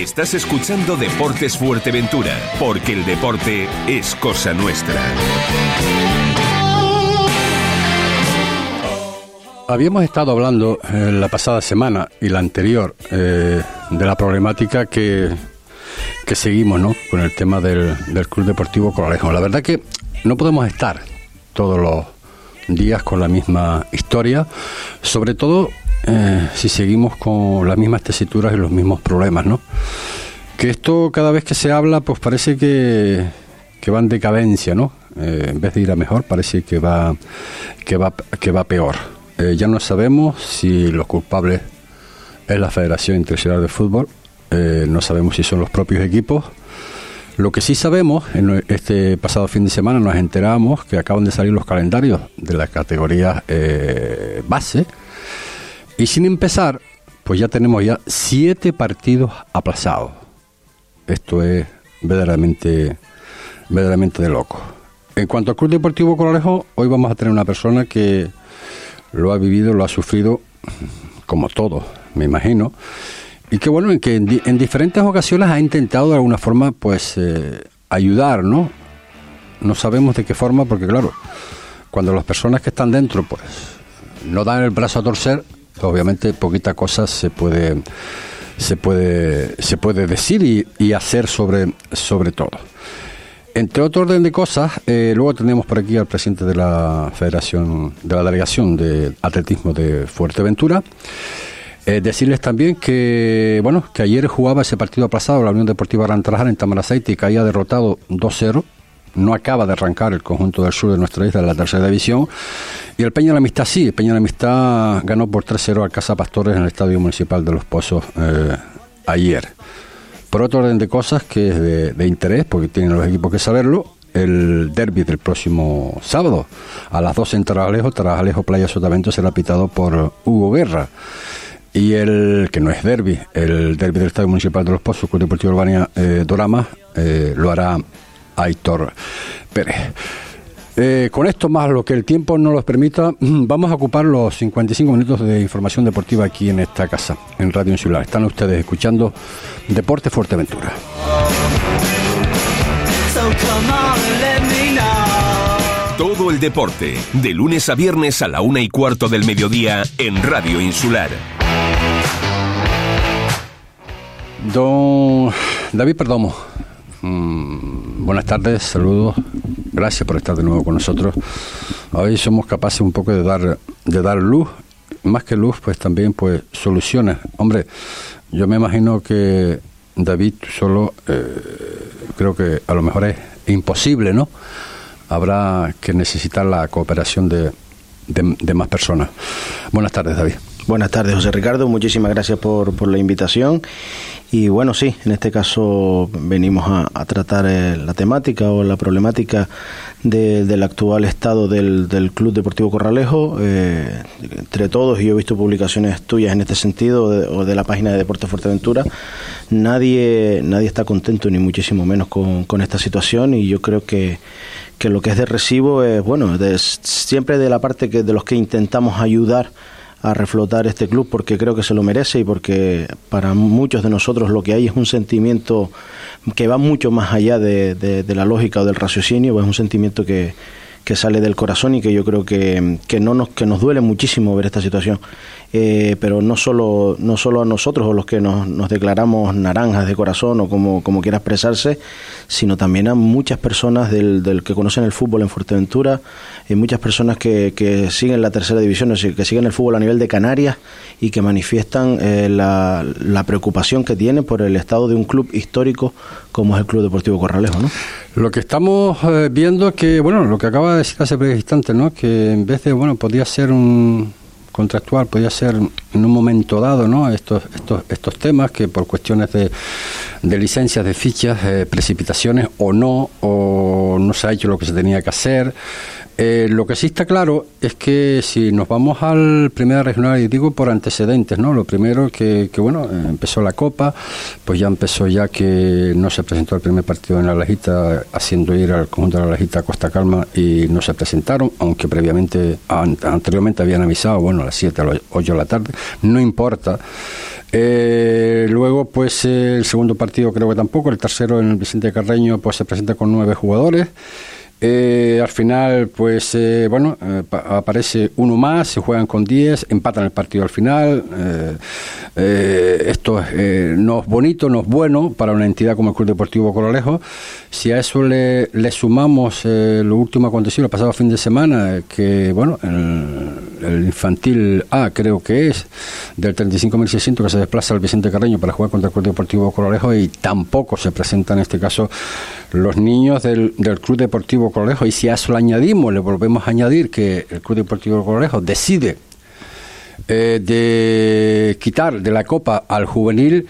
Estás escuchando Deportes Fuerteventura, porque el deporte es cosa nuestra. Habíamos estado hablando eh, la pasada semana y la anterior eh, de la problemática que, que seguimos ¿no? con el tema del, del Club Deportivo Coralejo. La verdad que no podemos estar todos los días con la misma historia, sobre todo eh, si seguimos con las mismas tesituras y los mismos problemas, ¿no? Que esto cada vez que se habla, pues parece que, que va en decadencia, ¿no? Eh, en vez de ir a mejor, parece que va, que va, que va peor. Eh, ya no sabemos si los culpables es la Federación Internacional de Fútbol, no sabemos si son los propios equipos. Lo que sí sabemos, en este pasado fin de semana nos enteramos que acaban de salir los calendarios de las categorías base y sin empezar, pues ya tenemos ya siete partidos aplazados. Esto es verdaderamente, verdaderamente de loco. En cuanto al Club Deportivo Coralejo, hoy vamos a tener una persona que lo ha vivido, lo ha sufrido, como todo, me imagino, y que bueno, en que en, diferentes ocasiones ha intentado de alguna forma, pues, eh, ayudar, ¿no? No sabemos de qué forma, porque claro, cuando las personas que están dentro, pues, no dan el brazo a torcer, obviamente poquita cosa se puede se puede se puede decir y, hacer sobre sobre todo entre otro orden de cosas, eh, luego tenemos por aquí al presidente de la Federación, de la Delegación de Atletismo de Fuerteventura. Eh, decirles también que, bueno, que ayer jugaba ese partido aplazado, la Unión Deportiva Rantrajar en Tamaraceite y caía derrotado 2-0 no acaba de arrancar el conjunto del sur de nuestra isla de la tercera división. Y el Peña de la Amistad sí, el Peña de la Amistad ganó por 3-0 al Casa Pastores en el Estadio Municipal de Los Pozos eh, ayer. Por otro orden de cosas que es de, interés, porque tienen los equipos que saberlo, el derby del próximo sábado a las 12 en Tarajalejo, Tarajalejo Playa Sotavento será pitado por Hugo Guerra. Y el, que no es derby, el derby del Estadio Municipal de Los Pozos, Club Deportivo Urbania eh, Dorama, eh, lo hará Aitor Pérez. Eh, con esto más lo que el tiempo no nos permita, vamos a ocupar los 55 minutos de información deportiva aquí en esta casa, en Radio Insular. Están ustedes escuchando Deporte Fuerteventura. Todo el deporte, de lunes a viernes a la una y cuarto del mediodía en Radio Insular. Don David Perdomo, Mm, buenas tardes, saludos, gracias por estar de nuevo con nosotros. Hoy somos capaces un poco de dar, de dar luz, más que luz, pues también pues soluciones. Hombre, yo me imagino que David solo, eh, creo que a lo mejor es imposible, ¿no? Habrá que necesitar la cooperación de, de, más personas. Buenas tardes, David. Buenas tardes, José Ricardo. Muchísimas gracias por, por la invitación y bueno, sí, en este caso venimos a, tratar eh, la temática o la problemática del actual estado del, Club Deportivo Corralejo. Eh, entre todos, y yo he visto publicaciones tuyas en este sentido, o de la página de Deportes Fuerteventura, nadie, nadie está contento, ni muchísimo menos con, con esta situación, y yo creo que, que lo que es de recibo es, bueno, siempre de la parte que de los que intentamos ayudar a reflotar este club porque creo que se lo merece y porque para muchos de nosotros lo que hay es un sentimiento que va mucho más allá de, de, la lógica o del raciocinio, es un sentimiento que, que sale del corazón y que yo creo que, que, no nos, que nos duele muchísimo ver esta situación. Eh, pero no solo, no solo a nosotros o los que nos, nos declaramos naranjas de corazón o como, como quiera expresarse, sino también a muchas personas del, del que conocen el fútbol en Fuerteventura, y muchas personas que, que siguen la tercera división, que siguen el fútbol a nivel de Canarias y que manifiestan eh, la, la, preocupación que tienen por el estado de un club histórico como es el Club Deportivo Corralejo. ¿no? Lo que estamos eh, viendo es que, bueno, lo que acaba de decir hace instantes, ¿no? que en vez de, bueno, podría ser un contractual podía ser en un momento dado ¿no? estos, estos, estos temas que por cuestiones de, de licencias, de fichas, eh, precipitaciones o no, o no se ha hecho lo que se tenía que hacer. Eh, lo que sí está claro es que si nos vamos al Primera Regional, y digo por antecedentes, ¿no? Lo primero que, que, bueno, empezó la Copa, pues ya empezó ya que no se presentó el primer partido en la Lajita, haciendo ir al conjunto de la Lajita a Costa Calma y no se presentaron, aunque previamente, anteriormente habían avisado, bueno, a las 7, a las 8 de la tarde, no importa. Eh, luego, pues el segundo partido creo que tampoco, el tercero en el Vicente Carreño, pues se presenta con nueve jugadores. Eh, al final, pues eh, bueno, eh, aparece uno más, se juegan con 10, empatan el partido al final. Esto no es bonito, no es bueno para una entidad como el Club Deportivo Coralejo. Si a eso le, sumamos lo último acontecido el pasado fin de semana, que bueno, el, infantil A creo que es del 35.600 que se desplaza al Vicente Carreño para jugar contra el Club Deportivo Coralejo y tampoco se presenta en este caso los niños del, del Club Deportivo Coralejo. Y si a eso le añadimos, le volvemos a añadir que el Club Deportivo Coralejo decide eh, de quitar de la Copa al juvenil,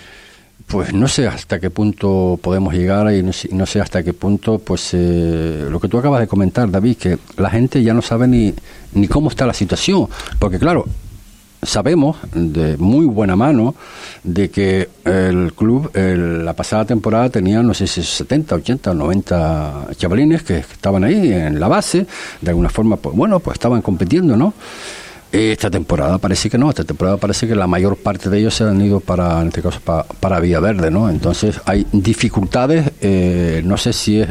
pues no sé hasta qué punto podemos llegar y no sé, hasta qué punto, pues eh, lo que tú acabas de comentar, David, que la gente ya no sabe ni, ni cómo está la situación. Porque claro, sabemos de muy buena mano de que el club la pasada temporada tenía no sé si 70, 80 o 90 chavalines que, estaban ahí en la base, de alguna forma, pues bueno, pues estaban compitiendo, ¿no? Esta temporada parece que no, esta temporada parece que la mayor parte de ellos se han ido para, en este caso, para, para Verde, ¿no? Entonces hay dificultades, eh, no sé si es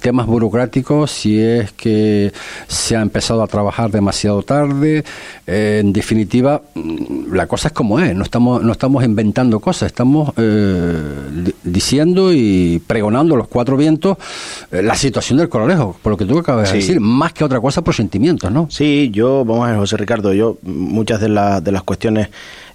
temas burocráticos, si es que se ha empezado a trabajar demasiado tarde, eh, en definitiva, mm, la cosa es como es, no estamos, no estamos inventando cosas, estamos eh, diciendo y pregonando los cuatro vientos la situación del Coralejo, por lo que tú acabas de decir, más que otra cosa por sentimientos, ¿no? Sí, yo, vamos a ver, José Ricardo, yo muchas de, de las cuestiones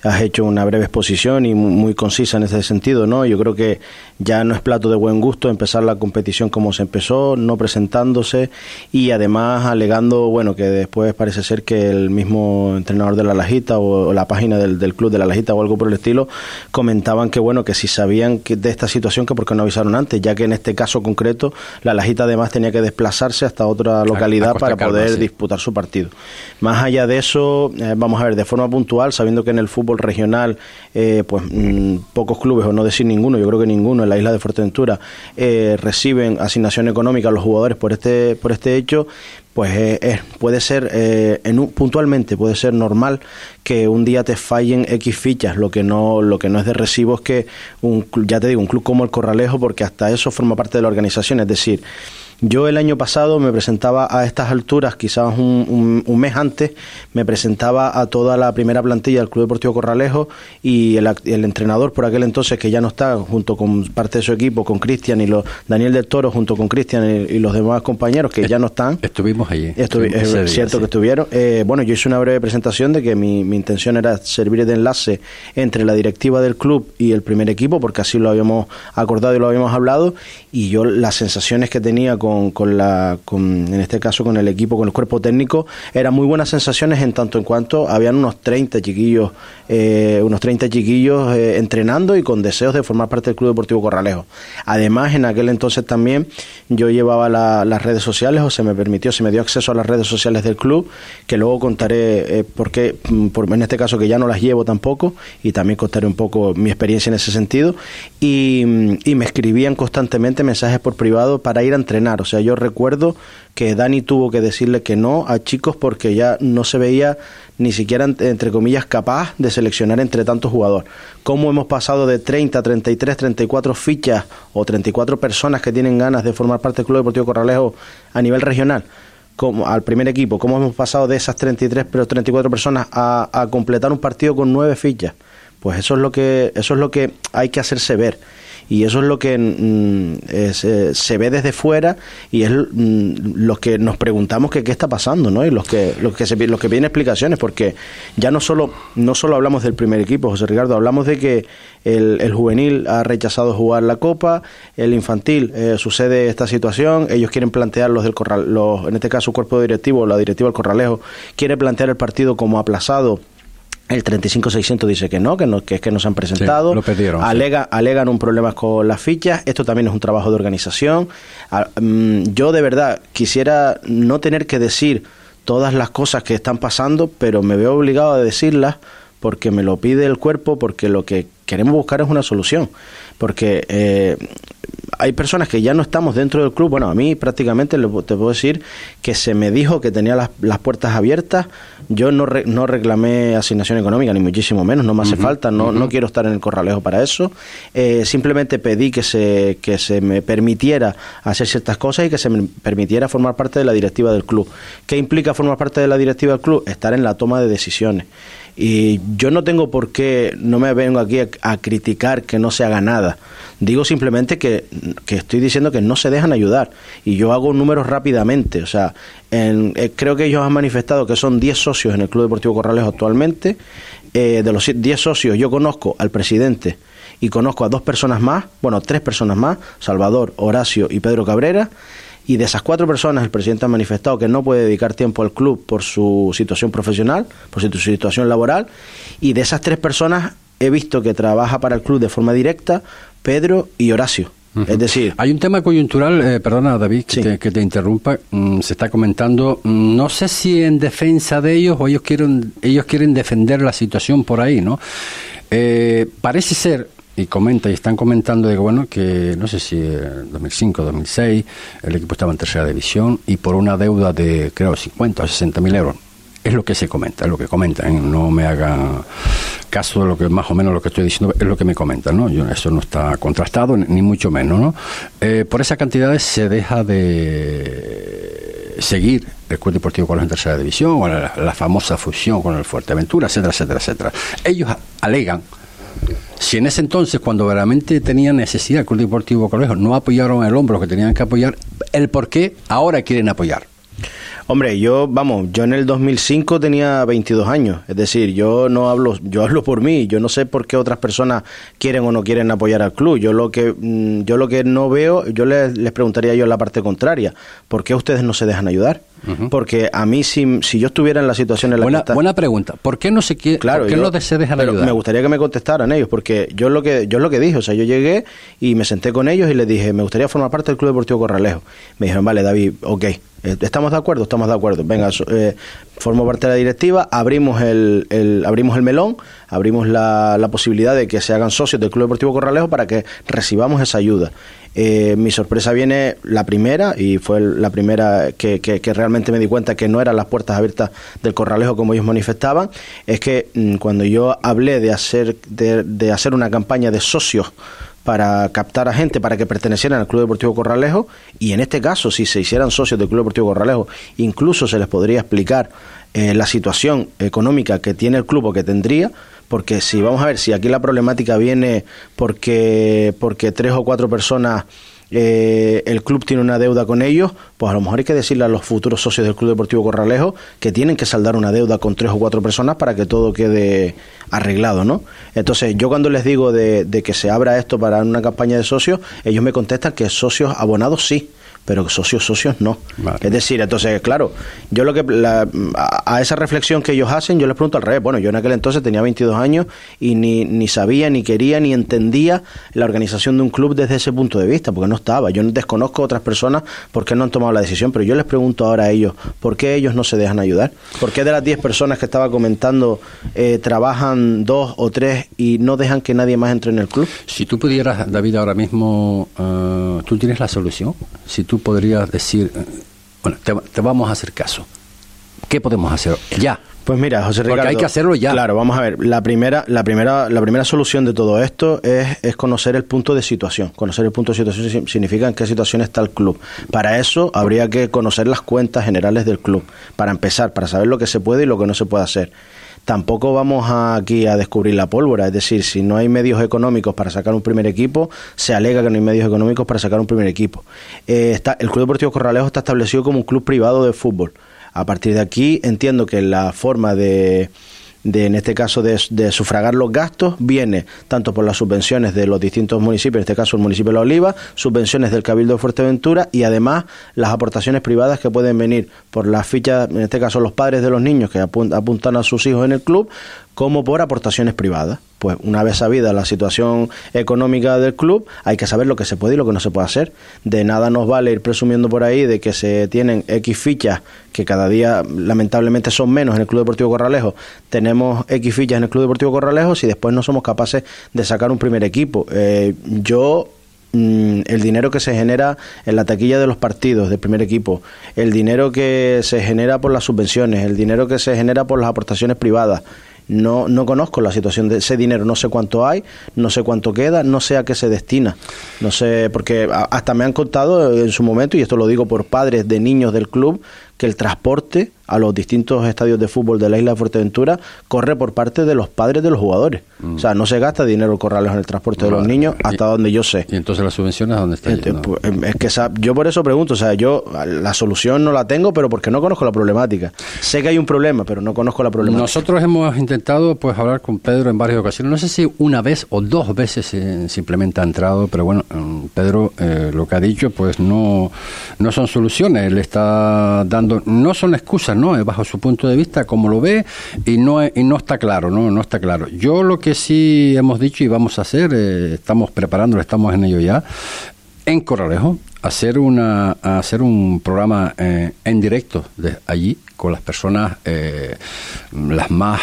has hecho una breve exposición y muy, concisa en ese sentido, ¿no? Yo creo que ya no es plato de buen gusto empezar la competición como se empezó, no presentándose y además alegando, bueno, que después parece ser que el mismo entrenador de la Lajita o, la página del, del, club de la Lajita o algo por el estilo comentaban que, bueno, que si sabían que de esta situación que por qué no avisaron antes, ya que en este caso concreto la Lajita además tenía que desplazarse hasta otra localidad para poder disputar su partido. Más allá de eso, eh, vamos a ver, de forma puntual, sabiendo que en el fútbol regional, eh, pues mm, pocos clubes, o no decir ninguno, yo creo que ninguno en la isla de Fuerteventura eh, reciben asignación económica a los jugadores por este, por este hecho, pues eh, puede ser en puntualmente puede ser normal que un día te fallen x fichas lo que no lo que no es de recibo es que un ya te digo un club como el Corralejo porque hasta eso forma parte de la organización es decir yo el año pasado me presentaba a estas alturas, quizás un, mes antes, me presentaba a toda la primera plantilla del Club Deportivo Corralejo y el, entrenador por aquel entonces, que ya no está, junto con parte de su equipo, con Cristian y los Daniel del Toro, junto con Cristian y, los demás compañeros que ya no están. Estuvimos allí. es cierto que estuvieron. Eh, bueno, yo hice una breve presentación de que mi, mi intención era servir de enlace entre la directiva del club y el primer equipo, porque así lo habíamos acordado y lo habíamos hablado, y yo las sensaciones que tenía con con, la, con, en este caso con el equipo, con el cuerpo técnico, eran muy buenas sensaciones en tanto en cuanto habían unos 30 chiquillos, eh, unos 30 chiquillos eh, entrenando y con deseos de formar parte del Club Deportivo Corralejo. Además, en aquel entonces también yo llevaba las redes sociales o se me permitió, se me dio acceso a las redes sociales del club, que luego contaré eh, por qué, mm, por, en este caso que ya no las llevo tampoco, y también contaré un poco mi experiencia en ese sentido, y, mm, y me escribían constantemente mensajes por privado para ir a entrenar o sea, yo recuerdo que Dani tuvo que decirle que no a chicos porque ya no se veía ni siquiera, entre comillas, capaz de seleccionar entre tantos jugadores. ¿Cómo hemos pasado de 30, 33, 34 fichas o 34 personas que tienen ganas de formar parte del Club Deportivo Corralejo a nivel regional? Como, al primer equipo, cómo hemos pasado de esas 33 pero 34 personas a, a completar un partido con nueve fichas. Pues eso es lo que eso es lo que hay que hacerse ver y eso es lo que mm, eh, se ve desde fuera y es mm, lo que nos preguntamos que qué está pasando, ¿no? Y los que los que se, los que piden explicaciones porque ya no solo no solo hablamos del primer equipo, José Ricardo, hablamos de que el, juvenil ha rechazado jugar la Copa, el infantil eh, sucede esta situación, ellos quieren plantear los del corral, los, en este caso el cuerpo directivo, la directiva del Corralejo quiere plantear el partido como aplazado el 35600 dice que no, que no, que es que no se han presentado. lo pidieron, Alega, Alegan un problema con las fichas. Esto también es un trabajo de organización. Ah, mm, yo de verdad quisiera no tener que decir todas las cosas que están pasando, pero me veo obligado a decirlas porque me lo pide el cuerpo, porque lo que queremos buscar es una solución. Porque eh, hay personas que ya no estamos dentro del club. Bueno, a mí prácticamente te puedo decir que se me dijo que tenía las, las puertas abiertas. Yo no, no reclamé asignación económica, ni muchísimo menos, no me hace falta, no, no quiero estar en el corralejo para eso. Eh, simplemente pedí que se, que se me permitiera hacer ciertas cosas y que se me permitiera formar parte de la directiva del club. ¿Qué implica formar parte de la directiva del club? Estar en la toma de decisiones. Y yo no tengo por qué, no me vengo aquí a, criticar que no se haga nada. Digo simplemente que, estoy diciendo que no se dejan ayudar. Y yo hago números rápidamente. O sea, eh, creo que ellos han manifestado que son 10 socios en el Club Deportivo Corrales actualmente. Eh, de los 10 socios yo conozco al presidente y conozco a dos personas más, bueno, tres personas más, Salvador, Horacio y Pedro Cabrera y de esas cuatro personas el presidente ha manifestado que no puede dedicar tiempo al club por su situación profesional, por su situación laboral, y de esas tres personas he visto que trabaja para el club de forma directa Pedro y Horacio. Es decir, hay un tema coyuntural, eh, perdona David que, te, interrumpa, mm, se está comentando, mm, no sé si en defensa de ellos o ellos quieren, ellos quieren defender la situación por ahí, ¿no? Eh, parece ser y comenta y están comentando de que bueno que no sé si en 2005 2006 el equipo estaba en tercera división y por una deuda de creo 50 o 60 mil euros. Es lo que se comenta es lo que comentan ¿eh? no me haga caso de lo que más o menos lo que estoy diciendo es lo que me comentan no Yo, eso no está contrastado ni mucho menos no eh, por esas cantidades se deja de seguir el Club Deportivo con en tercera división o la, la famosa fusión con el Fuerteventura etcétera etcétera etcétera. Ellos alegan si en ese entonces, cuando realmente tenían necesidad el Club Deportivo Colegio, no apoyaron el hombro que tenían que apoyar, el por qué ahora quieren apoyar. Hombre, yo, vamos, yo en el 2005 tenía 22 años, es decir, yo no hablo, yo hablo por mí, yo no sé por qué otras personas quieren o no quieren apoyar al club. Yo lo que, mm, yo lo que no veo, yo les, les preguntaría yo en la parte contraria, ¿por qué ustedes no se dejan ayudar? Porque a mí, si, si yo estuviera en la situación en la buena, que Buena pregunta. ¿Por qué no se quiere, claro, ¿por qué no se dejan ayudar? Me gustaría que me contestaran ellos, porque yo lo que yo lo que dije, o sea, yo llegué y me senté con ellos y les dije, me gustaría formar parte del Club Deportivo Corralejo. Me dijeron, vale, David, ok, ¿estamos de acuerdo? Estamos de acuerdo. Venga, eh, formo parte de la directiva, abrimos el, el abrimos el melón, abrimos la, la, posibilidad de que se hagan socios del Club Deportivo Corralejo para que recibamos esa ayuda. Eh, mi sorpresa viene la primera, y fue la primera que, que, realmente me di cuenta que no eran las puertas abiertas del Corralejo como ellos manifestaban, es que mm, cuando yo hablé de hacer, de, de hacer una campaña de socios para captar a gente para que pertenecieran al Club Deportivo Corralejo y en este caso si se hicieran socios del Club Deportivo Corralejo incluso se les podría explicar eh, la situación económica que tiene el club o que tendría porque si vamos a ver, si aquí la problemática viene porque, porque tres o cuatro personas eh, el club tiene una deuda con ellos, pues a lo mejor hay que decirle a los futuros socios del Club Deportivo Corralejo que tienen que saldar una deuda con tres o cuatro personas para que todo quede arreglado, ¿no? Entonces, yo cuando les digo de, de que se abra esto para una campaña de socios, ellos me contestan que socios abonados sí, pero socios, socios no. Es decir, entonces, claro, yo lo que a, esa reflexión que ellos hacen, yo les pregunto al revés. Bueno, yo en aquel entonces tenía 22 años y ni, ni sabía, ni quería, ni entendía la organización de un club desde ese punto de vista, porque no estaba. Yo desconozco a otras personas por qué no han tomado la decisión, pero yo les pregunto ahora a ellos, ¿por qué ellos no se dejan ayudar? ¿Por qué de las 10 personas que estaba comentando eh, trabajan dos o tres y no dejan que nadie más entre en el club? Si tú pudieras, David, ahora mismo, uh, tú tienes la solución. Si tú podrías decir, eh, bueno, te, vamos a hacer caso. ¿Qué podemos hacer ya? Pues mira, José Ricardo. Porque hay que hacerlo ya. Claro, vamos a ver. La primera, la primera, la primera solución de todo esto es, es conocer el punto de situación. Conocer el punto de situación significa en qué situación está el club. Para eso habría que conocer las cuentas generales del club. Para empezar, para saber lo que se puede y lo que no se puede hacer tampoco vamos aquí a descubrir la pólvora. Es decir, si no hay medios económicos para sacar un primer equipo, se alega que no hay medios económicos para sacar un primer equipo. Eh, está, el Club Deportivo Corralejo está establecido como un club privado de fútbol. A partir de aquí entiendo que la forma de de, en este caso, de, sufragar los gastos, viene tanto por las subvenciones de los distintos municipios, en este caso el municipio de La Oliva, subvenciones del Cabildo de Fuerteventura y además las aportaciones privadas que pueden venir por las fichas, en este caso los padres de los niños que apuntan a sus hijos en el club, como por aportaciones privadas. Pues una vez sabida la situación económica del club, hay que saber lo que se puede y lo que no se puede hacer. De nada nos vale ir presumiendo por ahí de que se tienen X fichas, que cada día lamentablemente son menos en el Club Deportivo Corralejo. Tenemos X fichas en el Club Deportivo Corralejo y después no somos capaces de sacar un primer equipo. Eh, yo mm, el dinero que se genera en la taquilla de los partidos del primer equipo, el dinero que se genera por las subvenciones, el dinero que se genera por las aportaciones privadas, no, no conozco la situación de ese dinero, no sé cuánto hay, no sé cuánto queda, no sé a qué se destina. No sé, porque hasta me han contado en su momento, y esto lo digo por padres de niños del club, que el transporte a los distintos estadios de fútbol de la isla de Fuerteventura corre por parte de los padres de los jugadores. Mm. O sea, no se gasta dinero Corrales en el transporte de los niños hasta donde yo sé. ¿Y entonces las subvenciones dónde están? Pues, em, es que yo por eso pregunto, o sea, yo la solución no la tengo, pero porque no conozco la problemática. Sé que hay un problema, pero no conozco la problemática. Nosotros hemos intentado pues hablar con Pedro en varias ocasiones. No sé si una vez o dos veces simplemente ha entrado, pero bueno, mm, Pedro eh, lo que ha dicho pues no, no son soluciones. Él está dando no son excusas, ¿no? Bajo su punto de vista, como lo ve, y no, y no está claro, ¿no? No está claro. Yo lo que sí hemos dicho y vamos a hacer, eh, estamos preparándolo, estamos en ello ya, en Corralejo, hacer una hacer un programa eh, en directo de allí con las personas eh, las más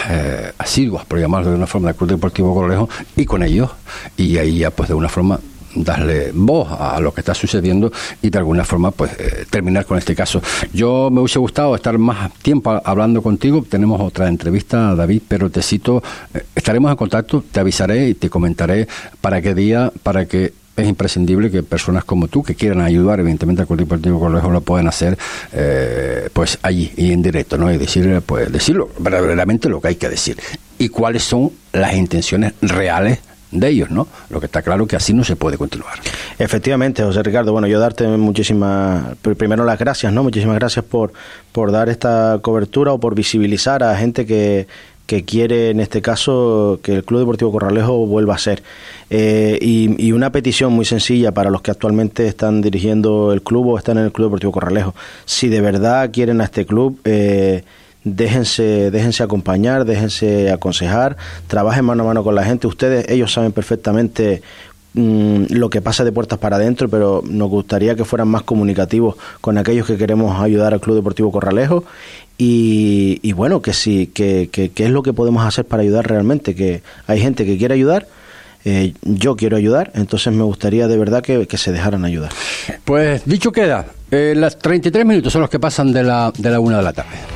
asiduas por llamarlo de una forma del Club Deportivo Corralejo y con ellos y ahí ya pues de una forma darle voz a lo que está sucediendo y de alguna forma pues eh, terminar con este caso. Yo me hubiese gustado estar más tiempo hablando contigo, tenemos otra entrevista, David, pero te cito, eh, estaremos en contacto, te avisaré y te comentaré para qué día, para que es imprescindible que personas como tú que quieran ayudar, evidentemente al Club Deportivo Colegio lo pueden hacer eh, pues allí y en directo, ¿no? Y decir, pues decirlo verdaderamente lo que hay que decir. Y cuáles son las intenciones reales de ellos, ¿no? Lo que está claro que así no se puede continuar. Efectivamente, José Ricardo. Bueno, yo darte muchísimas, primero las gracias, ¿no? Muchísimas gracias por, por dar esta cobertura o por visibilizar a gente que, que quiere, en este caso, que el Club Deportivo Corralejo vuelva a ser. Eh, y, una petición muy sencilla para los que actualmente están dirigiendo el club o están en el Club Deportivo Corralejo. Si de verdad quieren a este club, eh, déjense, déjense acompañar, déjense aconsejar, trabajen mano a mano con la gente. Ustedes, ellos saben perfectamente mm, lo que pasa de puertas para adentro, pero nos gustaría que fueran más comunicativos con aquellos que queremos ayudar al Club Deportivo Corralejo. Y, bueno, que sí, que, que, es lo que podemos hacer para ayudar realmente, que hay gente que quiere ayudar. Eh, yo quiero ayudar, entonces me gustaría de verdad que, se dejaran ayudar. Pues dicho queda, eh, las 33 minutos son los que pasan de la, de la una de la tarde.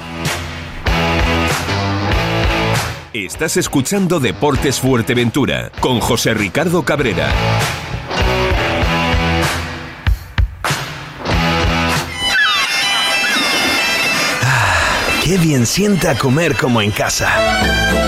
Estás escuchando Deportes Fuerteventura con José Ricardo Cabrera. Ah, qué bien sienta comer como en casa.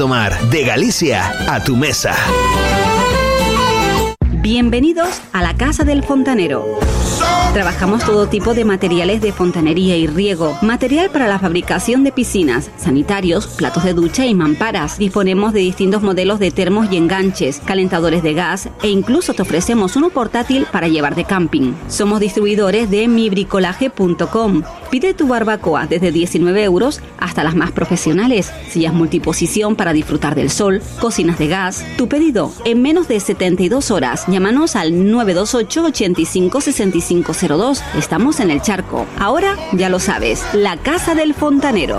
Domar, de Galicia a tu mesa. Bienvenidos a la Casa del Fontanero. Trabajamos todo tipo de materiales de fontanería y riego, material para la fabricación de piscinas, sanitarios, platos de ducha y mamparas. Disponemos de distintos modelos de termos y enganches, calentadores de gas e incluso te ofrecemos uno portátil para llevar de camping. Somos distribuidores de mibricolaje.com. Pide tu barbacoa desde 19 euros hasta las más profesionales, sillas multiposición para disfrutar del sol, cocinas de gas. Tu pedido en menos de 72 horas. Llámanos al 928 85 65 Estamos en el charco. Ahora ya lo sabes, la casa del fontanero.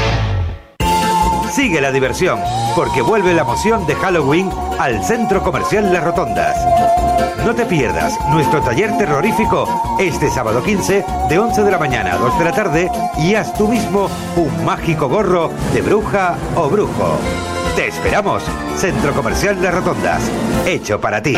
Sigue la diversión, porque vuelve la emoción de Halloween al Centro Comercial Las Rotondas. No te pierdas nuestro taller terrorífico este sábado 15 de 11 de la mañana a 2 de la tarde y haz tú mismo un mágico gorro de bruja o brujo. Te esperamos, Centro Comercial Las Rotondas, hecho para ti.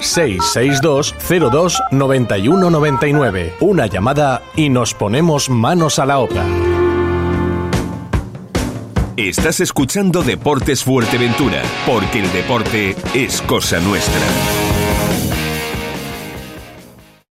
662 02 91 99. Una llamada y nos ponemos manos a la obra. Estás escuchando Deportes Fuerteventura, porque el deporte es cosa nuestra.